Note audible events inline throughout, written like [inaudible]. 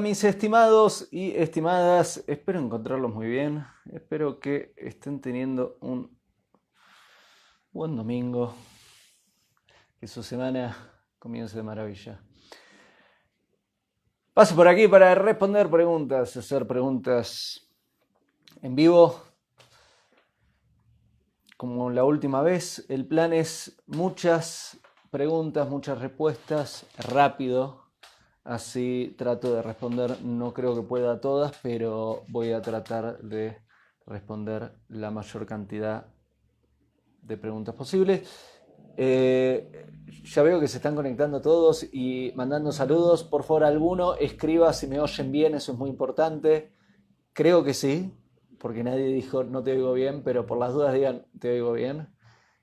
Mis estimados y estimadas, espero encontrarlos muy bien, espero que estén teniendo un buen domingo, que su semana comience de maravilla. Paso por aquí para responder preguntas, hacer preguntas en vivo. Como la última vez, el plan es muchas preguntas, muchas respuestas, rápido, Así trato de responder, no creo que pueda todas, pero voy a tratar de responder la mayor cantidad de preguntas posibles. Eh, ya veo que se están conectando todos y mandando saludos. Por favor, alguno escriba si me oyen bien, eso es muy importante. Creo que sí, porque nadie dijo no te oigo bien, pero por las dudas digan te oigo bien.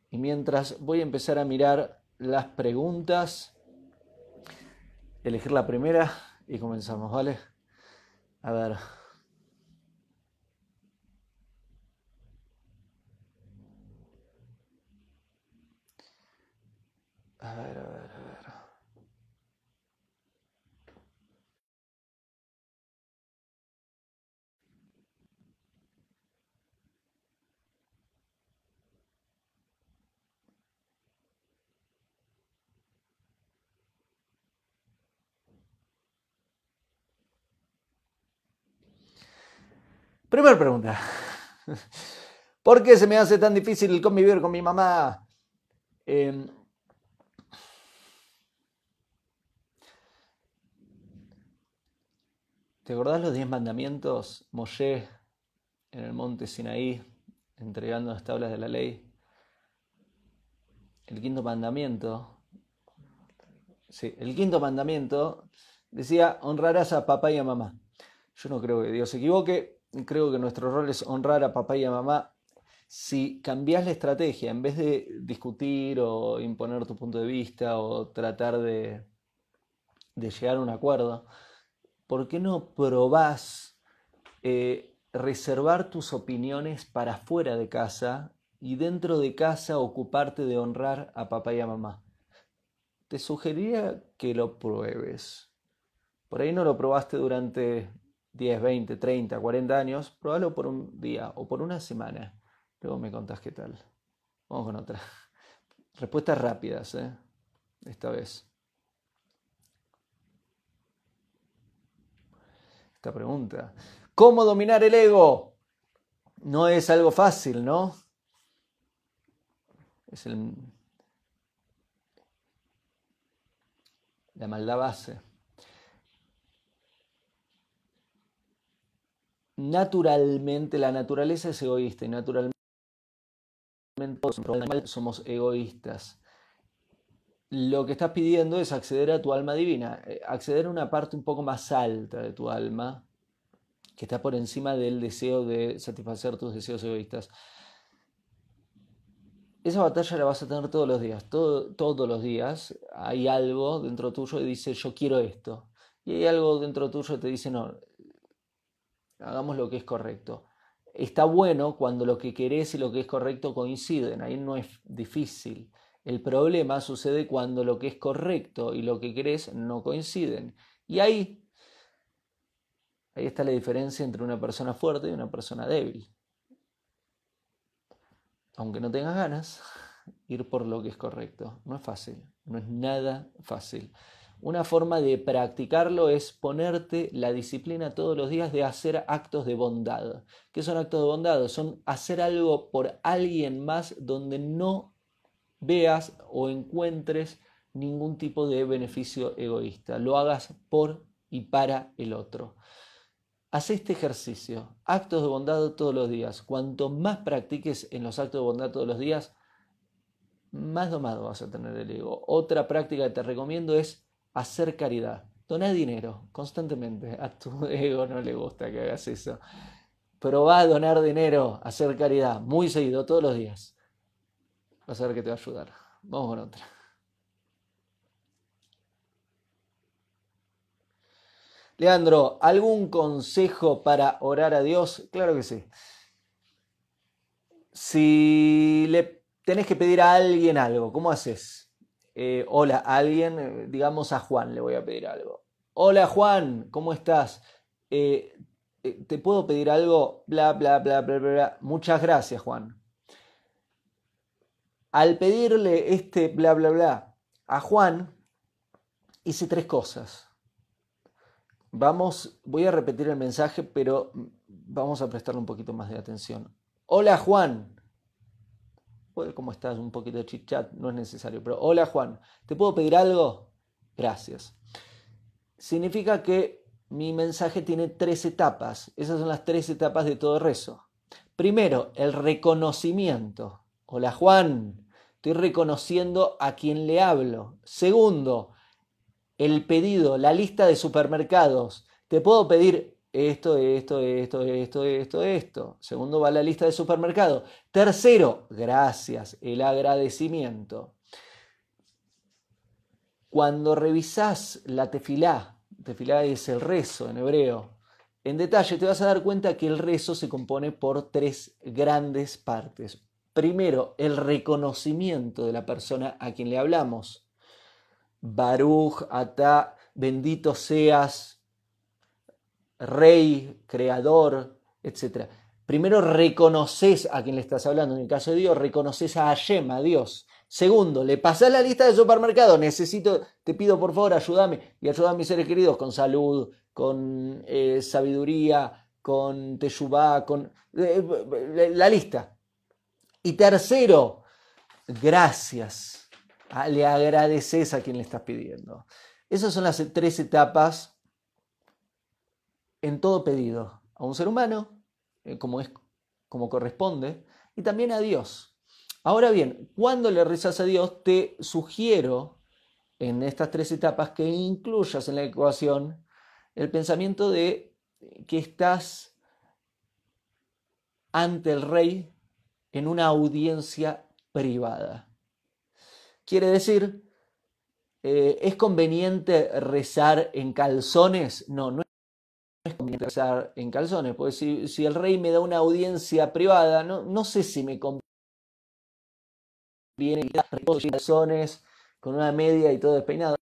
Y mientras voy a empezar a mirar las preguntas elegir la primera y comenzamos, ¿vale? A ver. A ver, a ver, Primera pregunta. ¿Por qué se me hace tan difícil convivir con mi mamá? Em, ¿Te acordás los diez mandamientos? Moshe en el monte Sinaí, entregando las tablas de la ley. El quinto mandamiento. Sí, el quinto mandamiento decía: honrarás a papá y a mamá. Yo no creo que Dios se equivoque creo que nuestro rol es honrar a papá y a mamá. Si cambias la estrategia, en vez de discutir o imponer tu punto de vista o tratar de, llegar a un acuerdo, ¿por qué no probás eh, reservar tus opiniones para fuera de casa y dentro de casa ocuparte de honrar a papá y a mamá? Te sugeriría que lo pruebes. Por ahí no lo probaste durante 10, 20, 30, 40 años, probalo por un día o por una semana. Luego me contás qué tal. Vamos con otra. [laughs] Respuestas rápidas, ¿eh? Esta vez. Esta pregunta. ¿Cómo dominar el ego? No es algo fácil, ¿no? Es el, la maldad base. Naturalmente la naturaleza es egoísta y naturalmente somos egoístas. Lo que estás pidiendo es acceder a tu alma divina, eh, acceder a una parte un poco más alta de tu alma, que está por encima del deseo de satisfacer tus deseos egoístas. Esa batalla la vas a tener todos los días, todos los días hay algo dentro tuyo que dice yo quiero esto. Y hay algo dentro tuyo que te dice no, hagamos lo que es correcto. Está bueno cuando lo que querés y lo que es correcto coinciden, ahí no es difícil. El problema sucede cuando lo que es correcto y lo que querés no coinciden. Y ahí, ahí está la diferencia entre una persona fuerte y una persona débil. Aunque no tengas ganas, [laughs] ir por lo que es correcto. No es fácil, no es nada fácil. Una forma de practicarlo es ponerte la disciplina todos los días de hacer actos de bondad. ¿Qué son actos de bondad? Son hacer algo por alguien más donde no veas o encuentres ningún tipo de beneficio egoísta. Lo hagas por y para el otro. Haz este ejercicio, actos de bondad todos los días. Cuanto más practiques en los actos de bondad todos los días, más domado vas a tener el ego. Otra práctica que te recomiendo es hacer caridad. Dona dinero constantemente. A tu [laughs] ego no le gusta que hagas eso. Pero va a donar dinero, hacer caridad, muy seguido, todos los días. Vas a ver que te va a ayudar. Vamos con otra. Leandro, ¿algún consejo para orar a Dios? Claro que sí. Si le tenés que pedir a alguien algo, ¿cómo haces? Eh, hola, alguien, eh, digamos a Juan le voy a pedir algo. Hola Juan, ¿cómo estás? Eh, ¿Te puedo pedir algo? Bla, bla, bla, bla, bla, bla. Muchas gracias, Juan. Al pedirle este bla, bla, bla a Juan, hice tres cosas. Vamos, voy a repetir el mensaje, pero vamos a prestarle un poquito más de atención. Hola Juan. ¿Cómo estás? Un poquito de chit chat, no es necesario, pero hola Juan, ¿te puedo pedir algo? Gracias. Significa que mi mensaje tiene tres etapas. Esas son las tres etapas de todo rezo. Primero, el reconocimiento. Hola Juan, estoy reconociendo a quien le hablo. Segundo, el pedido, la lista de supermercados. Te puedo pedir esto, esto, esto, esto, esto, esto. Segundo va la lista de supermercados. Tercero, gracias, el agradecimiento. Cuando revisás la tefilá, tefilá es el rezo en hebreo, en detalle te vas a dar cuenta que el rezo se compone por tres grandes partes. Primero, el reconocimiento de la persona a quien le hablamos. Baruch, Ata, bendito seas, Rey, Creador, etc. Primero reconoces a quien le estás hablando. En el caso de Dios, reconoces a Hashem, a Dios. Segundo, le pasás la lista de supermercado. Necesito, te pido por favor, ayúdame y ayuda a mis seres queridos con salud, con eh, sabiduría, con teshuvá, con eh, la lista. Y tercero, gracias le agradeces a quien le estás pidiendo. Esas son las tres etapas en todo pedido. A un ser humano, eh, como, es, como corresponde, y también a Dios. Ahora bien, cuando le rezas a Dios, te sugiero en estas tres etapas que incluyas en la ecuación el pensamiento de que estás ante el rey en una audiencia privada. Quiere decir, eh, ¿es conveniente rezar en calzones? No, no rezar en calzones, porque si, el rey me da una audiencia privada, no, no sé si me conviene en calzones con una media y todo despeinado.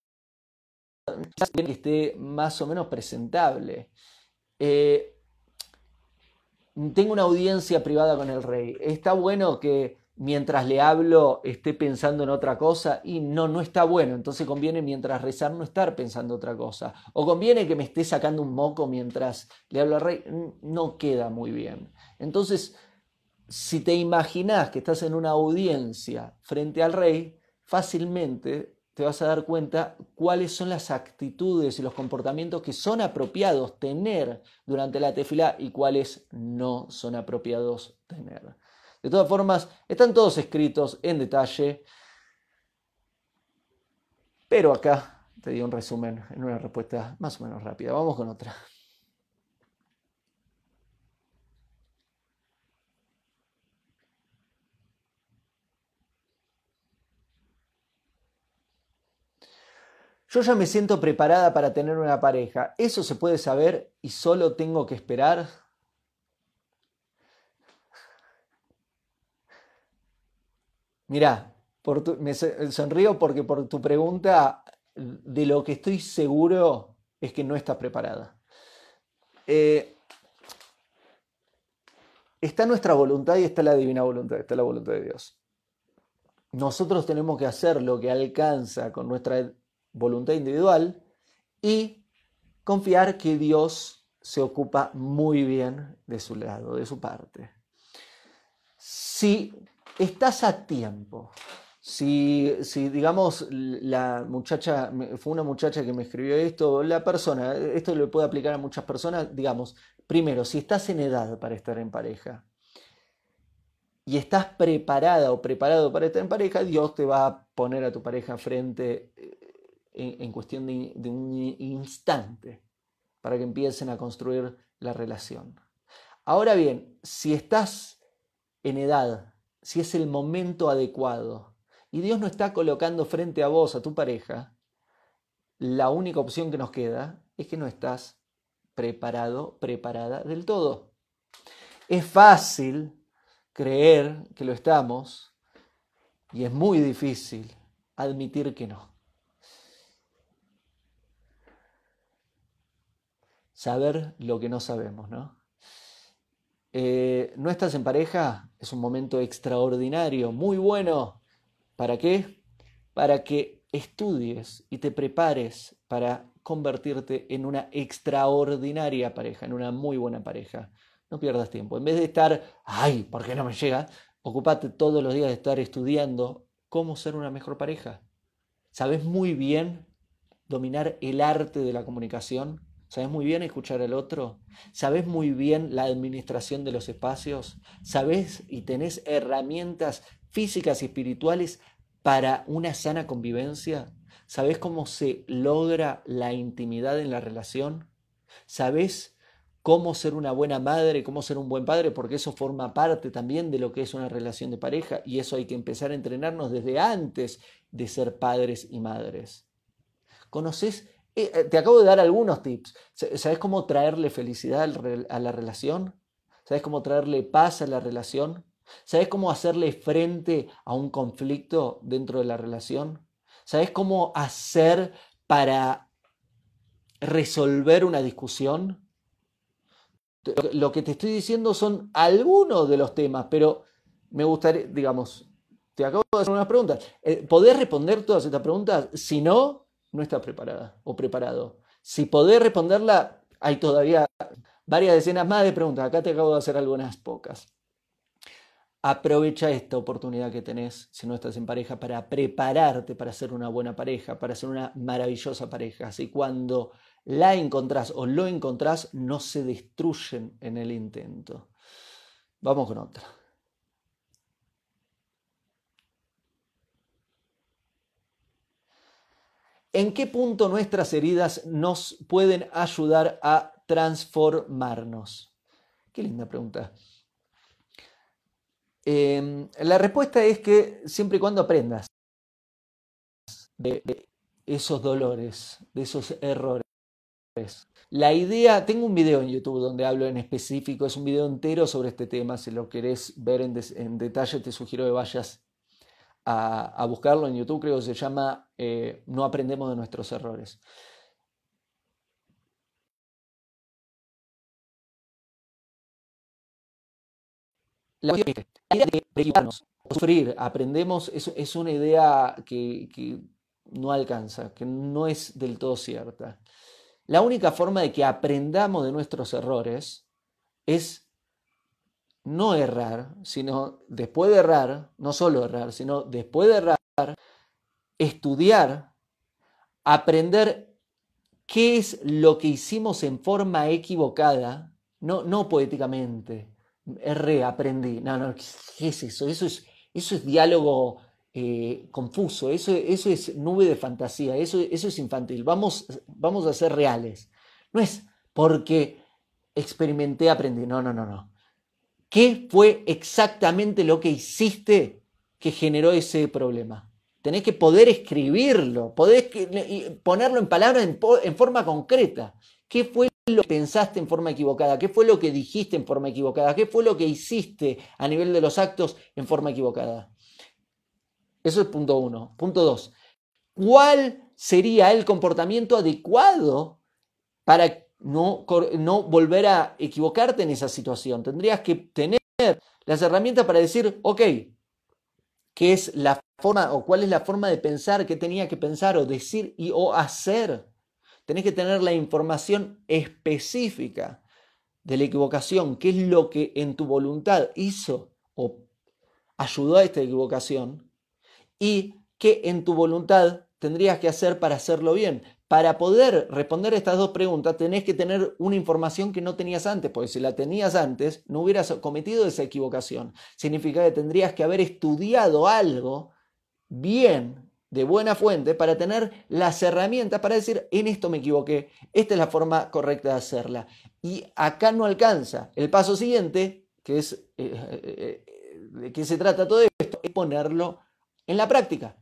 Que esté más o menos presentable. Eh, tengo una audiencia privada con el rey. Está bueno que mientras le hablo esté pensando en otra cosa y no, no está bueno. Entonces conviene mientras rezar no estar pensando otra cosa. O conviene que me esté sacando un moco mientras le hablo al rey. No queda muy bien. Entonces, si te imaginas que estás en una audiencia frente al rey, fácilmente te vas a dar cuenta cuáles son las actitudes y los comportamientos que son apropiados tener durante la tefila y cuáles no son apropiados tener. De todas formas, están todos escritos en detalle, pero acá te di un resumen en una respuesta más o menos rápida. Vamos con otra. Yo ya me siento preparada para tener una pareja. ¿Eso se puede saber y solo tengo que esperar? Mirá, me sonrío porque por tu pregunta, de lo que estoy seguro es que no estás preparada. Eh, está nuestra voluntad y está la divina voluntad, está la voluntad de Dios. Nosotros tenemos que hacer lo que alcanza con nuestra voluntad individual y confiar que Dios se ocupa muy bien de su lado, de su parte. Si estás a tiempo. Si, si, digamos, la muchacha, fue una muchacha que me escribió esto, la persona, esto le puede aplicar a muchas personas, digamos, primero, si estás en edad para estar en pareja y estás preparada o preparado para estar en pareja, Dios te va a poner a tu pareja frente eh, en, cuestión de un instante para que empiecen a construir la relación. Ahora bien, si estás en edad si es el momento adecuado y Dios no está colocando frente a vos, a tu pareja, la única opción que nos queda es que no estás preparado, preparada del todo. Es fácil creer que lo estamos y es muy difícil admitir que no. saber lo que no sabemos, ¿no? Eh, no estás en pareja, es un momento extraordinario, muy bueno. ¿Para qué? Para que estudies y te prepares para convertirte en una extraordinaria pareja, en una muy buena pareja. No pierdas tiempo. En vez de estar, ay, ¿por qué no me llega? Ocupate todos los días de estar estudiando cómo ser una mejor pareja. Sabes muy bien dominar el arte de la comunicación ¿Sabes muy bien escuchar al otro? ¿Sabes muy bien la administración de los espacios? ¿Sabes y tenés herramientas físicas y espirituales para una sana convivencia? ¿Sabes cómo se logra la intimidad en la relación? ¿Sabes cómo ser una buena madre, cómo ser un buen padre? Porque eso forma parte también de lo que es una relación de pareja y eso hay que empezar a entrenarnos desde antes de ser padres y madres. ¿Conoces te acabo de dar algunos tips. ¿Sabes cómo traerle felicidad a la relación? ¿Sabes cómo traerle paz a la relación? ¿Sabes cómo hacerle frente a un conflicto dentro de la relación? ¿Sabes cómo hacer para resolver una discusión? Lo que te estoy diciendo son algunos de los temas, pero me gustaría, digamos, te acabo de hacer unas preguntas. Eh, ¿Podés responder todas estas preguntas? Si no, no está preparada o preparado. Si podés responderla, hay todavía varias decenas más de preguntas. Acá te acabo de hacer algunas pocas. Aprovecha esta oportunidad que tenés, si no estás en pareja, para prepararte para ser una buena pareja, para ser una maravillosa pareja. Así cuando la encontrás o lo encontrás, no se destruyen en el intento. Vamos con otra. ¿En qué punto nuestras heridas nos pueden ayudar a transformarnos? Qué linda pregunta. Em, la respuesta es que siempre y cuando aprendas de, esos dolores, de esos errores. La idea, tengo un video en YouTube donde hablo en específico, es un video entero sobre este tema, si lo querés ver en detalle te sugiero que vayas a, buscarlo en YouTube, creo que se llama eh, No aprendemos de nuestros errores. La idea de preocuparnos, sufrir, aprendemos, es, es una idea que, que no alcanza, que no es del todo cierta. La única forma de que aprendamos de nuestros errores es no errar, sino después de errar, no solo errar, sino después de errar, estudiar, aprender qué es lo que hicimos en forma equivocada, no, no poéticamente, erré, aprendí, no, no, ¿qué es eso? Eso es, eso es diálogo eh, confuso, eso, eso es nube de fantasía, eso, eso es infantil, vamos, vamos a ser reales. No es porque experimenté, aprendí, no, no, no, no. ¿Qué fue exactamente lo que hiciste que generó ese problema? Tenés que poder escribirlo, poder ponerlo en palabras en, forma concreta. ¿Qué fue lo que pensaste en forma equivocada? ¿Qué fue lo que dijiste en forma equivocada? ¿Qué fue lo que hiciste a nivel de los actos en forma equivocada? Eso es punto uno. Punto dos. ¿Cuál sería el comportamiento adecuado para no, volver a equivocarte en esa situación. Tendrías que tener las herramientas para decir, ok, ¿qué es la forma o cuál es la forma de pensar que tenía que pensar o decir y o hacer? Tenés que tener la información específica de la equivocación, qué es lo que en tu voluntad hizo o ayudó a esta equivocación y qué en tu voluntad tendrías que hacer para hacerlo bien para poder responder estas dos preguntas tenés que tener una información que no tenías antes, porque si la tenías antes no hubieras cometido esa equivocación. Significa que tendrías que haber estudiado algo bien, de buena fuente, para tener las herramientas para decir, en esto me equivoqué, esta es la forma correcta de hacerla. Y acá no alcanza. El paso siguiente, que es eh, eh, eh, de qué se trata todo esto, es ponerlo en la práctica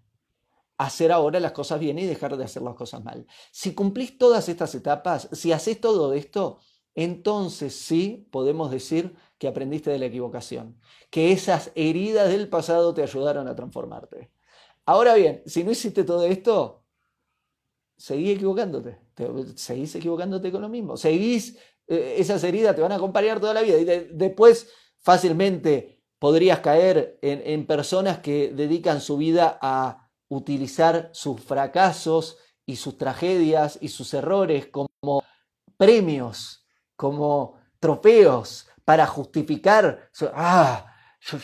hacer ahora las cosas bien y dejar de hacer las cosas mal. Si cumplís todas estas etapas, si haces todo esto, entonces sí podemos decir que aprendiste de la equivocación, que esas heridas del pasado te ayudaron a transformarte. Ahora bien, si no hiciste todo esto, seguí equivocándote, seguís equivocándote con lo mismo, seguís, eh, esas heridas te van a acompañar toda la vida y después fácilmente podrías caer en, personas que dedican su vida a utilizar sus fracasos y sus tragedias y sus errores como premios, como trofeos para justificar, ah, yo,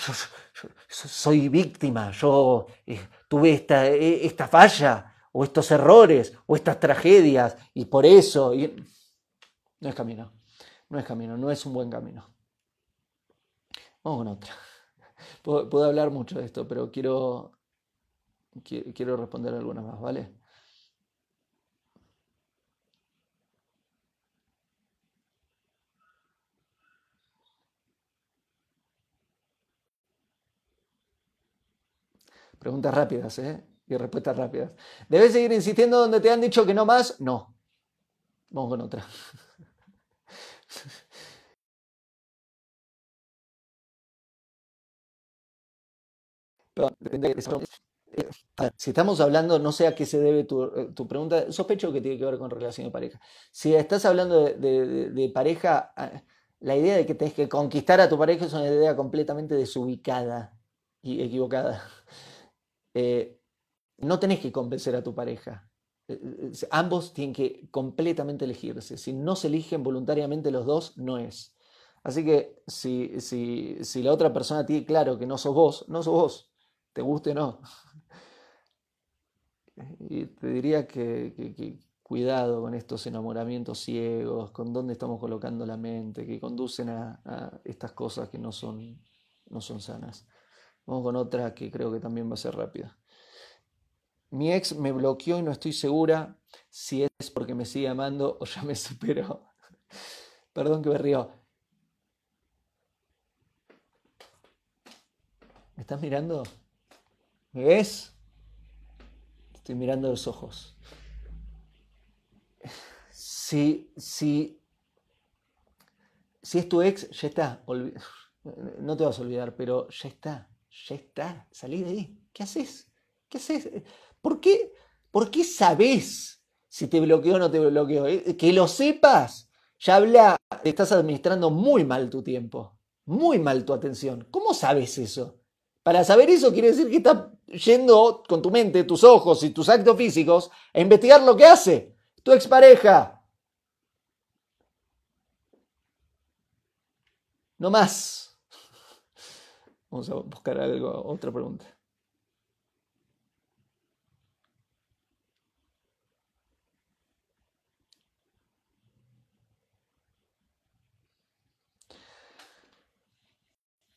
soy víctima, yo eh, tuve esta, eh, esta, falla o estos errores o estas tragedias y por eso... No es camino, no es camino, no es un buen camino. Vamos con otra. Puedo, hablar mucho de esto, pero quiero, quiero responder algunas más, ¿vale? Preguntas rápidas, ¿eh? Y respuestas rápidas. ¿Debes seguir insistiendo donde te han dicho que no más? No. Vamos con otra. [laughs] si estamos hablando, no sé a qué se debe tu, tu, pregunta, sospecho que tiene que ver con relación de pareja. Si estás hablando de, pareja, ah, la idea de que tenés que conquistar a tu pareja es una idea completamente desubicada y equivocada. [laughs] Eh, no tenés que convencer a tu pareja. Eh, eh, ambos tienen que completamente elegirse. Si no se eligen voluntariamente los dos, no es. Así que si, si, si la otra persona tiene claro que no sos vos, no sos vos te guste o no. Y te diría que, cuidado con estos enamoramientos ciegos, con dónde estamos colocando la mente, que conducen a, estas cosas que no son, no son sanas. Vamos con otra que creo que también va a ser rápida. Mi ex me bloqueó y no estoy segura si es porque me sigue amando o ya me superó. [laughs] Perdón que me río. ¿Me estás mirando? ¿Me ves? Estoy mirando los ojos. Si, si, si es tu ex, ya está. No te vas a olvidar, pero ya está. Ya está. Salí de ahí. ¿Qué haces? ¿Qué haces? ¿Por qué, ¿Por qué sabes si te bloqueó o no te bloqueó? Eh, que lo sepas. Ya habla, estás administrando muy mal tu tiempo. Muy mal tu atención. ¿Cómo sabes eso? Para saber eso quiere decir que estás yendo con tu mente, tus ojos y tus actos físicos a investigar lo que hace tu expareja. No más. Vamos a buscar algo, otra pregunta.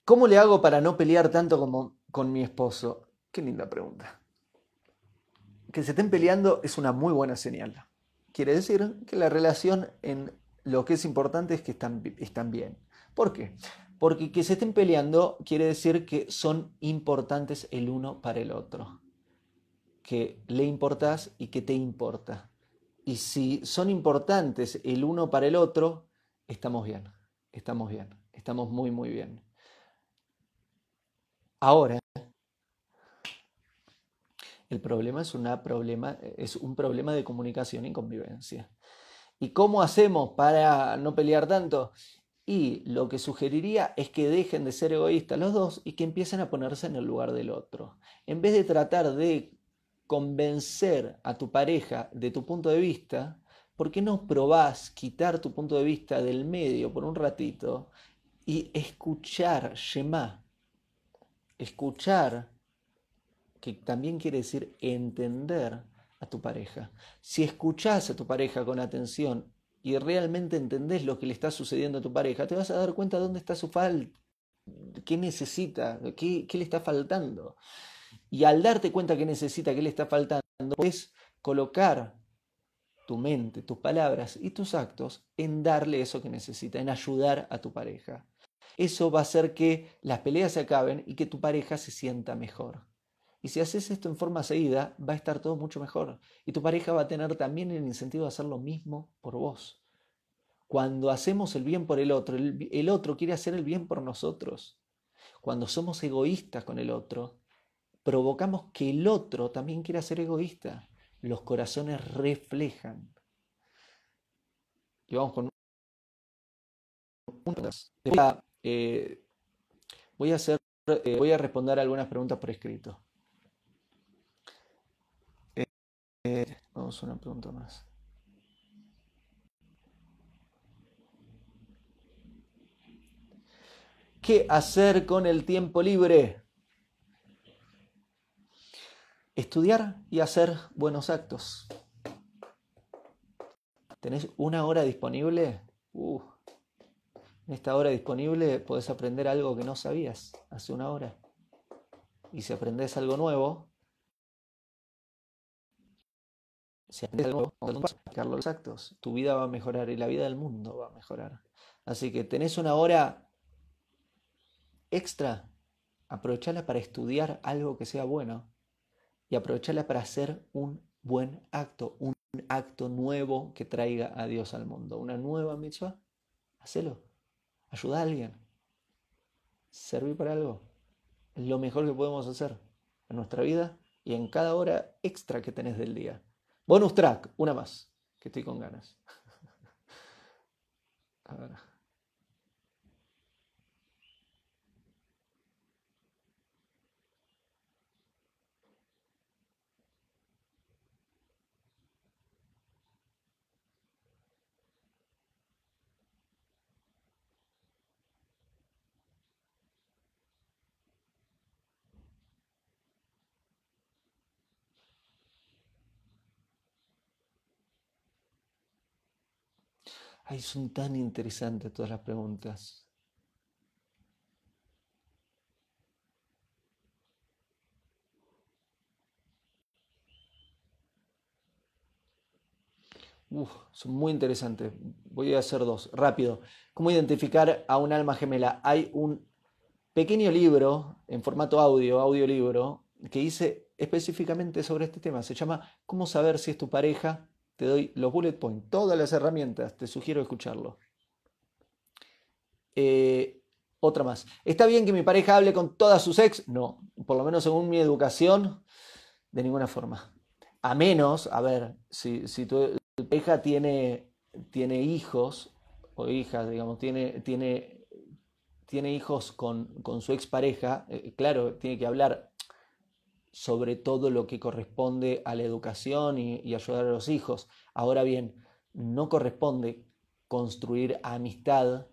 ¿Cómo le hago para no pelear tanto como con mi esposo? Qué linda pregunta. Que se estén peleando es una muy buena señal. Quiere decir que la relación en lo que es importante es que están, están bien. ¿Por qué? Porque que se estén peleando quiere decir que son importantes el uno para el otro. Que le importas y que te importa. Y si son importantes el uno para el otro, estamos bien. Estamos bien. Estamos muy, muy bien. Ahora, el problema es, problema es un problema de comunicación y convivencia. ¿Y cómo hacemos para no pelear tanto? Y lo que sugeriría es que dejen de ser egoístas los dos y que empiecen a ponerse en el lugar del otro. En vez de tratar de convencer a tu pareja de tu punto de vista, ¿por qué no probás quitar tu punto de vista del medio por un ratito y escuchar, Shema, escuchar, que también quiere decir entender a tu pareja. Si escuchás a tu pareja con atención y realmente entendés lo que le está sucediendo a tu pareja, te vas a dar cuenta de dónde está su falta, qué necesita, qué, qué le está faltando. Y al darte cuenta que necesita, qué le está faltando, es colocar tu mente, tus palabras y tus actos en darle eso que necesita, en ayudar a tu pareja eso va a hacer que las peleas se acaben y que tu pareja se sienta mejor. Y si haces esto en forma seguida, va a estar todo mucho mejor. Y tu pareja va a tener también el incentivo de hacer lo mismo por vos. Cuando hacemos el bien por el otro, el, otro quiere hacer el bien por nosotros. Cuando somos egoístas con el otro, provocamos que el otro también quiera ser egoísta. Los corazones reflejan. Y vamos con eh, voy eh, voy a responder algunas preguntas por escrito. Una pregunta más. ¿Qué hacer con el tiempo libre? Estudiar y hacer buenos actos. ¿Tenés una hora disponible? Uh, en esta hora disponible podés aprender algo que no sabías hace una hora. Y si aprendes algo nuevo, si aprendes algo nuevo, vas a los actos. Tu vida va a mejorar y la vida del mundo va a mejorar. Así que tenés una hora extra, aprovechala para estudiar algo que sea bueno y aprovechala para hacer un buen acto, un acto nuevo que traiga a Dios al mundo, una nueva mitzvah. Hacelo. Ayuda a alguien. Servir para algo. Es lo mejor que podemos hacer en nuestra vida y en cada hora extra que tenés del día. Bonus track, una más, que estoy con ganas. [laughs] a ver. Ay, son tan interesantes todas las preguntas. Uf, son muy interesantes. Voy a hacer dos. Rápido. ¿Cómo identificar a un alma gemela? Hay un pequeño libro en formato audio, audiolibro, que hice específicamente sobre este tema. Se llama ¿Cómo saber si es tu pareja te doy los bullet points, todas las herramientas, te sugiero escucharlo. Eh, otra más. ¿Está bien que mi pareja hable con todas sus ex? No, por lo menos según mi educación, de ninguna forma. A menos, a ver, si, tu pareja tiene, tiene hijos o hijas, digamos, tiene, tiene, tiene hijos con, con su expareja, eh, claro, tiene que hablar sobre todo lo que corresponde a la educación y, ayudar a los hijos. Ahora bien, no corresponde construir amistad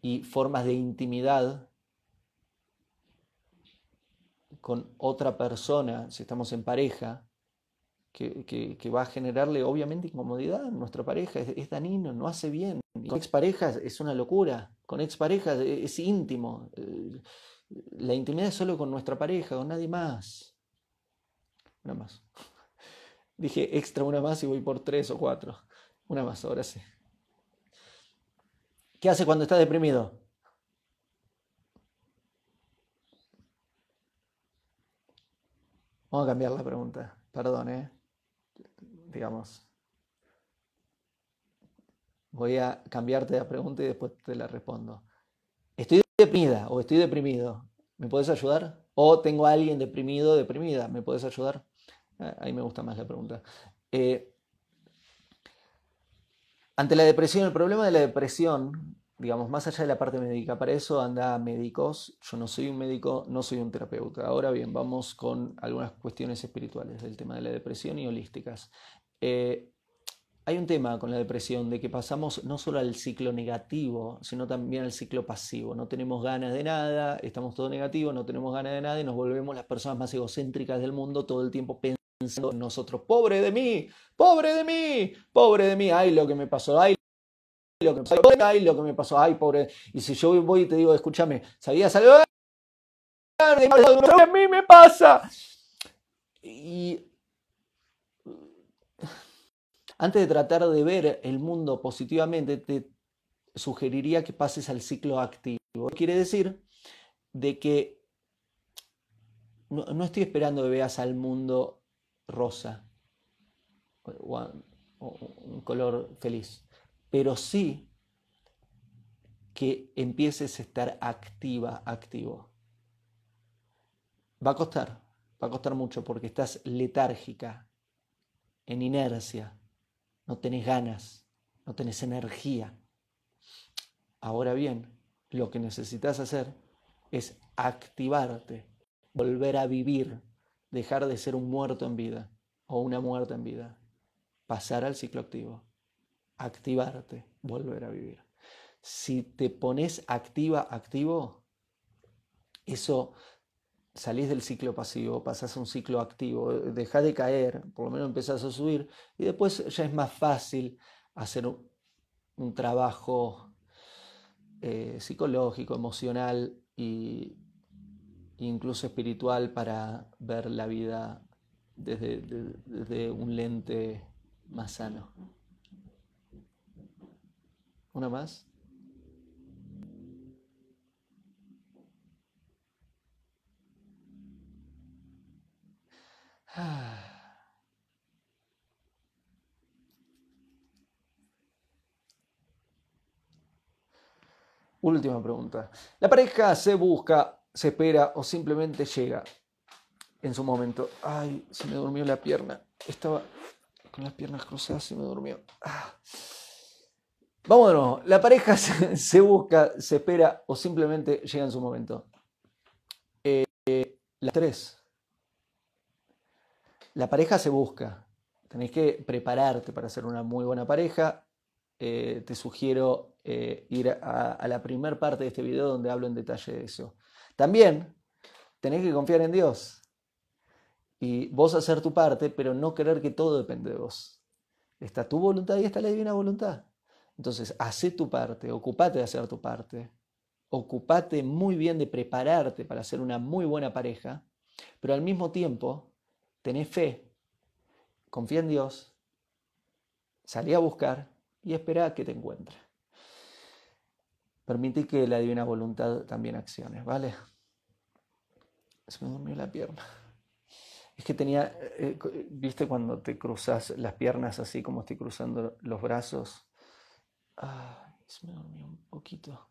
y formas de intimidad con otra persona, si estamos en pareja, que, va a generarle obviamente incomodidad a nuestra pareja, es, es danino, no hace bien. Con exparejas es una locura, con exparejas es íntimo. La intimidad es solo con nuestra pareja, con nadie más. Una más. [laughs] Dije extra una más y voy por tres o cuatro. Una más, ahora sí. ¿Qué hace cuando está deprimido? Vamos a cambiar la pregunta. Perdón, ¿eh? Digamos. Voy a cambiarte la pregunta y después te la respondo. Estoy deprimida o estoy deprimido, ¿me puedes ayudar? O tengo a alguien deprimido, deprimida, ¿me puedes ayudar? Ah, ahí me gusta más la pregunta. Eh, ante la depresión, el problema de la depresión, digamos, más allá de la parte médica, para eso anda médicos. Yo no soy un médico, no soy un terapeuta. Ahora bien, vamos con algunas cuestiones espirituales del tema de la depresión y holísticas. Eh, hay un tema con la depresión de que pasamos no solo al ciclo negativo, sino también al ciclo pasivo. No tenemos ganas de nada, estamos todo negativo, no tenemos ganas de nada y nos volvemos las personas más egocéntricas del mundo todo el tiempo pensando en nosotros. Pobre de mí, pobre de mí, pobre de mí, ay lo que me pasó, ay lo que me pasó, ay lo que me pasó, ay pobre. Y si yo voy y te digo, escúchame, ¿sabías algo? A mí me pasa. Y antes de tratar de ver el mundo positivamente, te sugeriría que pases al ciclo activo. Quiere decir de que no, estoy esperando que veas al mundo rosa o, un color feliz, pero sí que empieces a estar activa, activo. Va a costar, va a costar mucho porque estás letárgica, en inercia, no tenés ganas, no tenés energía. Ahora bien, lo que necesitas hacer es activarte, volver a vivir, dejar de ser un muerto en vida o una muerta en vida, pasar al ciclo activo, activarte, volver a vivir. Si te pones activa, activo, eso salís del ciclo pasivo, pasás a un ciclo activo, dejás de caer, por lo menos empezás a subir y después ya es más fácil hacer un, trabajo eh, psicológico, emocional e incluso espiritual para ver la vida desde, desde un lente más sano. ¿Una más? [sighs] Última pregunta. ¿La pareja se busca, se espera o simplemente llega en su momento? Ay, se me durmió la pierna. Estaba con las piernas cruzadas, se me durmió. Ah. Nuevo. ¿La pareja [laughs] se, busca, se espera o simplemente llega en su momento? Eh, las tres. La pareja se busca. Tenés que prepararte para ser una muy buena pareja. Eh, te sugiero eh, ir a, la primera parte de este video donde hablo en detalle de eso. También tenés que confiar en Dios y vos hacer tu parte, pero no creer que todo depende de vos. Está tu voluntad y está la divina voluntad. Entonces, haz tu parte, ocupate de hacer tu parte, ocupate muy bien de prepararte para ser una muy buena pareja, pero al mismo tiempo, tenés fe, confía en Dios, salí a buscar y espera que te encuentre. Permití que la divina voluntad también accione, ¿vale? Se me durmió la pierna. Es que tenía, eh, eh, viste cuando te cruzas las piernas así como estoy cruzando los brazos. Ay, se me durmió un poquito.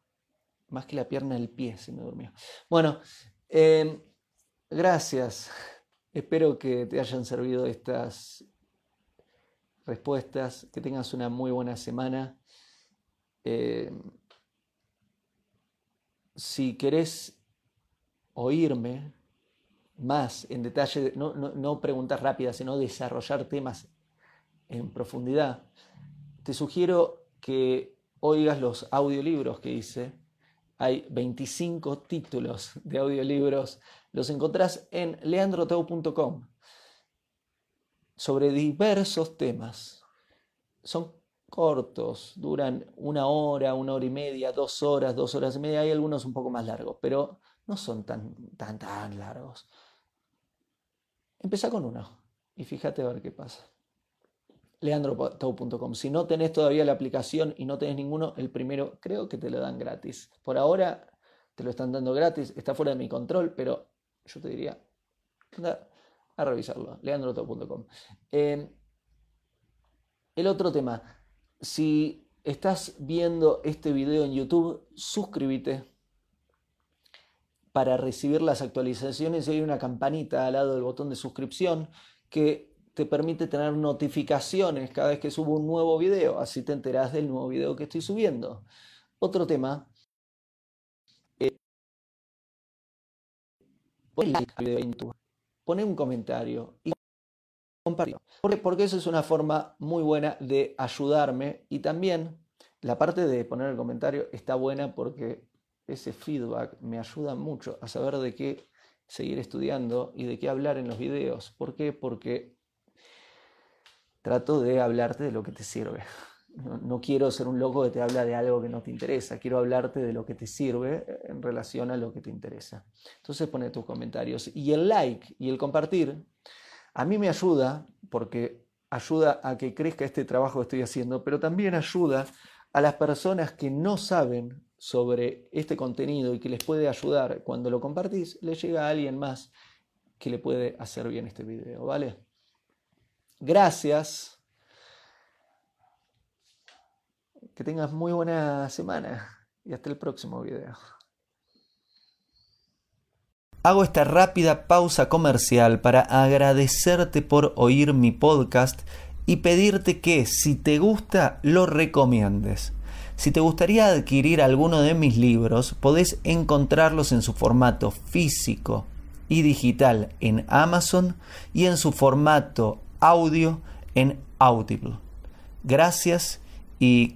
Más que la pierna, el pie se me durmió. Bueno, em, gracias. Espero que te hayan servido estas respuestas, que tengas una muy buena semana. Em, si querés oírme, más en detalle, no, preguntas rápidas, sino desarrollar temas en profundidad, te sugiero que oigas los audiolibros que hice. Hay 25 títulos de audiolibros. Los encontrás en leandroteu.com sobre diversos temas. Son cortos, duran una hora, una hora y media, dos horas, dos horas y media. Hay algunos un poco más largos, pero no son tan, tan, tan largos. Empieza con uno y fíjate a ver qué pasa. leandrotau.com. Si no tenés todavía la aplicación y no tenés ninguno, el primero creo que te lo dan gratis. Por ahora te lo están dando gratis, está fuera de mi control, pero yo te diría, anda a revisarlo, leandrotau.com. Eh, el otro tema, si estás viendo este video en YouTube, suscríbete para recibir las actualizaciones y hay una campanita al lado del botón de suscripción que te permite tener notificaciones cada vez que subo un nuevo video, así te enterás del nuevo video que estoy subiendo. Otro tema, pon un comentario y compartirlo, porque, porque eso es una forma muy buena de ayudarme y también la parte de poner el comentario está buena porque ese feedback me ayuda mucho a saber de qué seguir estudiando y de qué hablar en los videos. ¿Por qué? Porque trato de hablarte de lo que te sirve. No, quiero ser un loco que te habla de algo que no te interesa, quiero hablarte de lo que te sirve en relación a lo que te interesa. Entonces pone tus comentarios. Y el like y el compartir a mí me ayuda porque ayuda a que crezca este trabajo que estoy haciendo, pero también ayuda a las personas que no saben sobre este contenido y que les puede ayudar cuando lo compartís, le llega a alguien más que le puede hacer bien este video, ¿vale? Gracias. Que tengas muy buena semana y hasta el próximo video. Hago esta rápida pausa comercial para agradecerte por oír mi podcast y pedirte que si te gusta lo recomiendes. Si te gustaría adquirir alguno de mis libros, podés encontrarlos en su formato físico y digital en Amazon y en su formato audio en Audible. Gracias y